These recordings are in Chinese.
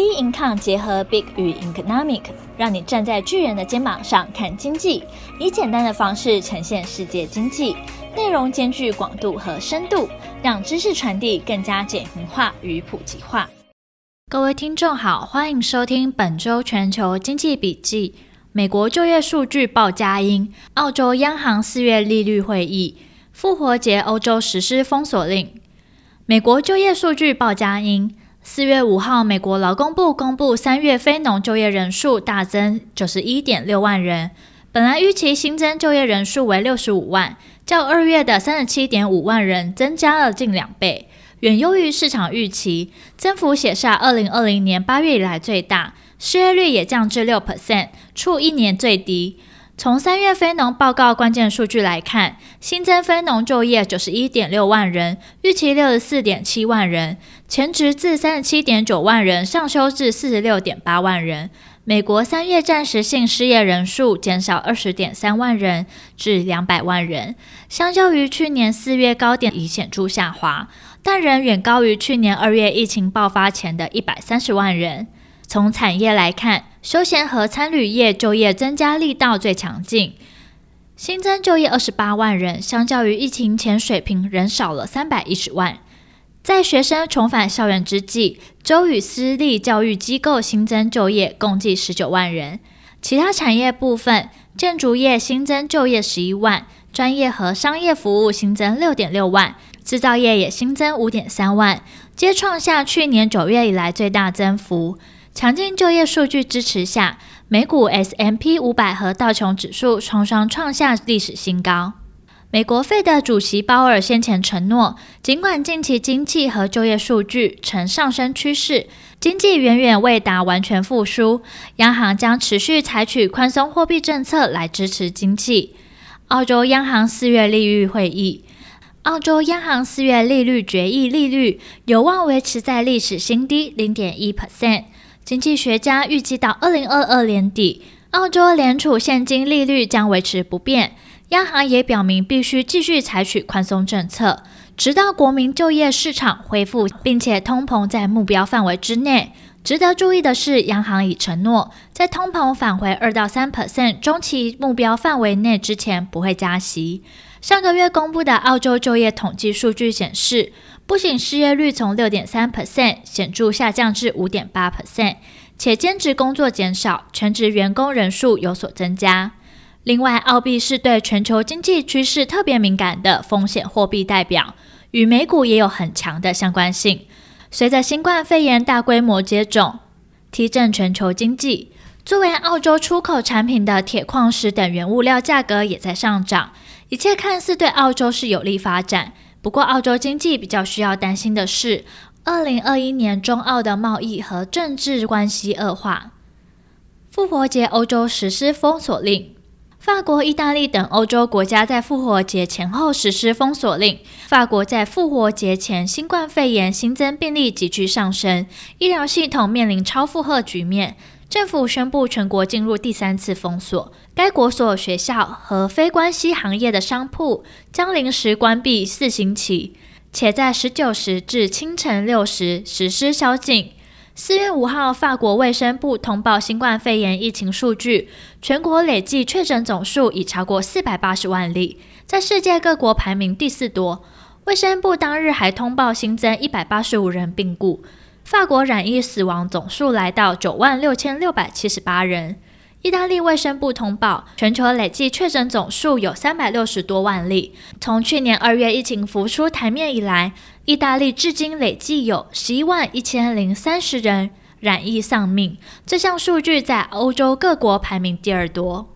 B Income 结合 Big 与 Economic，让你站在巨人的肩膀上看经济，以简单的方式呈现世界经济，内容兼具广度和深度，让知识传递更加简明化与普及化。各位听众好，欢迎收听本周全球经济笔记。美国就业数据报佳音，澳洲央行四月利率会议，复活节欧洲实施封锁令。美国就业数据报佳音。四月五号，美国劳工部公布三月非农就业人数大增九十一点六万人，本来预期新增就业人数为六十五万，较二月的三十七点五万人增加了近两倍，远优于市场预期，增幅写下二零二零年八月以来最大，失业率也降至六 percent，处一年最低。从三月非农报告关键数据来看，新增非农就业九十一点六万人，预期六十四点七万人，前值自三十七点九万人上修至四十六点八万人。美国三月暂时性失业人数减少二十点三万人至两百万人，相较于去年四月高点已显著下滑，但仍远高于去年二月疫情爆发前的一百三十万人。从产业来看，休闲和餐旅业就业增加力道最强劲，新增就业二十八万人，相较于疫情前水平仍少了三百一十万。在学生重返校园之际，州与私立教育机构新增就业共计十九万人。其他产业部分，建筑业新增就业十一万，专业和商业服务新增六点六万，制造业也新增五点三万，皆创下去年九月以来最大增幅。强劲就业数据支持下，美股 S M P 五百和道琼指数双双创下历史新高。美国费的主席鲍尔先前承诺，尽管近期经济和就业数据呈上升趋势，经济远远未达完全复苏，央行将持续采取宽松货币政策来支持经济。澳洲央行四月利率会议，澳洲央行四月利率决议利率有望维持在历史新低零点一 percent。经济学家预计到二零二二年底，澳洲联储现金利率将维持不变。央行也表明必须继续采取宽松政策，直到国民就业市场恢复，并且通膨在目标范围之内。值得注意的是，央行已承诺，在通膨返回二到三 percent 中期目标范围内之前，不会加息。上个月公布的澳洲就业统计数据显示，不仅失业率从六点三 percent 显著下降至五点八 percent，且兼职工作减少，全职员工人数有所增加。另外，澳币是对全球经济趋势特别敏感的风险货币代表，与美股也有很强的相关性。随着新冠肺炎大规模接种，提振全球经济，作为澳洲出口产品的铁矿石等原物料价格也在上涨，一切看似对澳洲是有利发展。不过，澳洲经济比较需要担心的是，二零二一年中澳的贸易和政治关系恶化。复活节，欧洲实施封锁令，法国、意大利等欧洲国家在复活节前后实施封锁令。法国在复活节前，新冠肺炎新增病例急剧上升，医疗系统面临超负荷局面。政府宣布全国进入第三次封锁，该国所有学校和非关系行业的商铺将临时关闭四星期，且在十九时至清晨六时实施宵禁。四月五号，法国卫生部通报新冠肺炎疫情数据，全国累计确诊总数已超过四百八十万例，在世界各国排名第四多。卫生部当日还通报新增一百八十五人病故。法国染疫死亡总数来到九万六千六百七十八人。意大利卫生部通报，全球累计确诊总数有三百六十多万例。从去年二月疫情浮出台面以来，意大利至今累计有十一万一千零三十人染疫丧命。这项数据在欧洲各国排名第二多。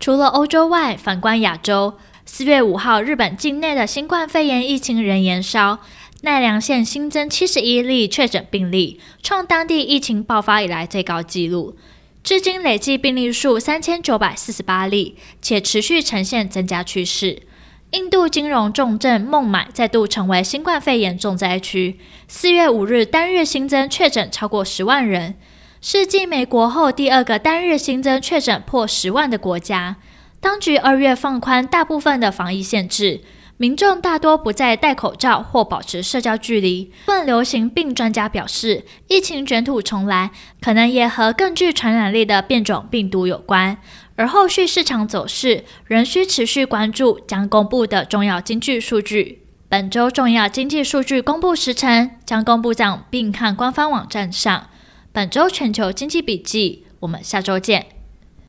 除了欧洲外，反观亚洲，四月五号，日本境内的新冠肺炎疫情仍延烧。奈良县新增七十一例确诊病例，创当地疫情爆发以来最高纪录。至今累计病例数三千九百四十八例，且持续呈现增加趋势。印度金融重镇孟买再度成为新冠肺炎重灾区，四月五日单日新增确诊超过十万人，是继美国后第二个单日新增确诊破十万的国家。当局二月放宽大部分的防疫限制。民众大多不再戴口罩或保持社交距离。问流行病专家表示，疫情卷土重来，可能也和更具传染力的变种病毒有关。而后续市场走势仍需持续关注将公布的重要经济数据。本周重要经济数据公布时程将公布在并看官方网站上。本周全球经济笔记，我们下周见。